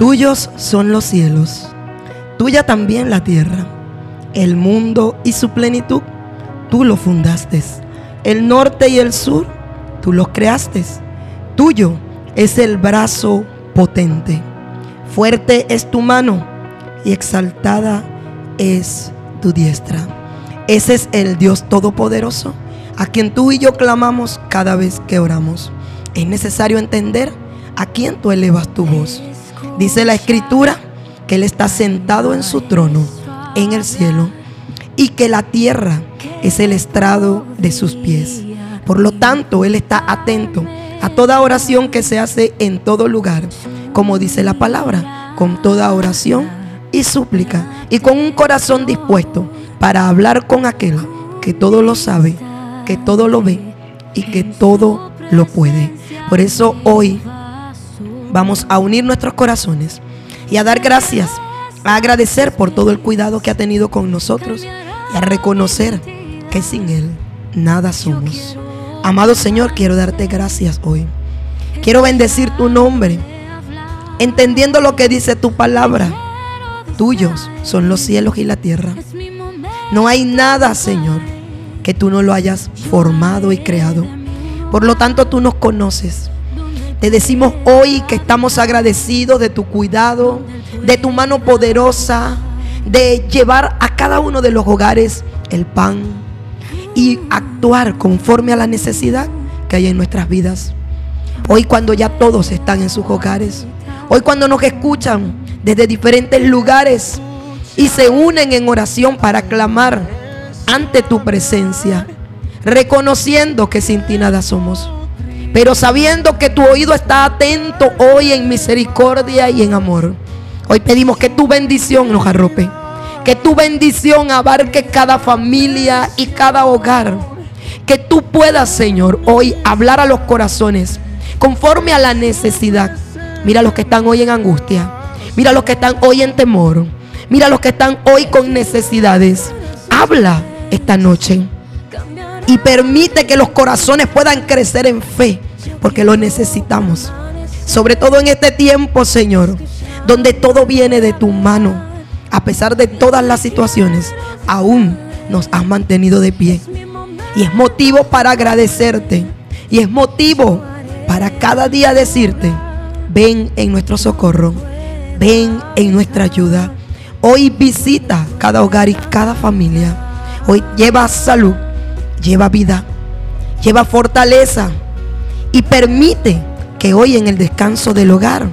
Tuyos son los cielos, tuya también la tierra, el mundo y su plenitud, tú lo fundaste. El norte y el sur, tú los creaste. Tuyo es el brazo potente. Fuerte es tu mano y exaltada es tu diestra. Ese es el Dios Todopoderoso a quien tú y yo clamamos cada vez que oramos. Es necesario entender a quién tú elevas tu voz. Dice la escritura que Él está sentado en su trono en el cielo y que la tierra es el estrado de sus pies. Por lo tanto, Él está atento a toda oración que se hace en todo lugar, como dice la palabra, con toda oración y súplica y con un corazón dispuesto para hablar con aquel que todo lo sabe, que todo lo ve y que todo lo puede. Por eso hoy vamos a unir nuestros corazones y a dar gracias, a agradecer por todo el cuidado que ha tenido con nosotros y a reconocer que sin Él nada somos. Amado Señor, quiero darte gracias hoy. Quiero bendecir tu nombre, entendiendo lo que dice tu palabra. Tuyos son los cielos y la tierra. No hay nada, Señor, que tú no lo hayas formado y creado. Por lo tanto, tú nos conoces. Te decimos hoy que estamos agradecidos de tu cuidado, de tu mano poderosa, de llevar a cada uno de los hogares el pan y actuar conforme a la necesidad que hay en nuestras vidas. Hoy cuando ya todos están en sus hogares, hoy cuando nos escuchan desde diferentes lugares y se unen en oración para clamar ante tu presencia, reconociendo que sin ti nada somos, pero sabiendo que tu oído está atento hoy en misericordia y en amor. Hoy pedimos que tu bendición nos arrope que tu bendición abarque cada familia y cada hogar. Que tú puedas, Señor, hoy hablar a los corazones conforme a la necesidad. Mira los que están hoy en angustia. Mira los que están hoy en temor. Mira los que están hoy con necesidades. Habla esta noche. Y permite que los corazones puedan crecer en fe. Porque lo necesitamos. Sobre todo en este tiempo, Señor. Donde todo viene de tu mano a pesar de todas las situaciones, aún nos has mantenido de pie. Y es motivo para agradecerte. Y es motivo para cada día decirte, ven en nuestro socorro, ven en nuestra ayuda. Hoy visita cada hogar y cada familia. Hoy lleva salud, lleva vida, lleva fortaleza y permite que hoy en el descanso del hogar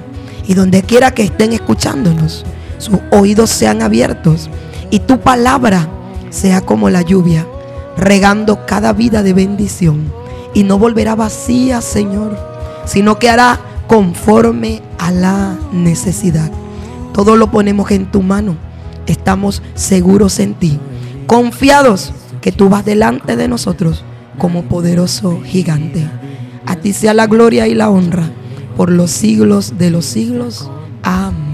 y donde quiera que estén escuchándonos, sus oídos sean abiertos y tu palabra sea como la lluvia, regando cada vida de bendición. Y no volverá vacía, Señor, sino que hará conforme a la necesidad. Todo lo ponemos en tu mano. Estamos seguros en ti, confiados que tú vas delante de nosotros como poderoso gigante. A ti sea la gloria y la honra por los siglos de los siglos. Amén.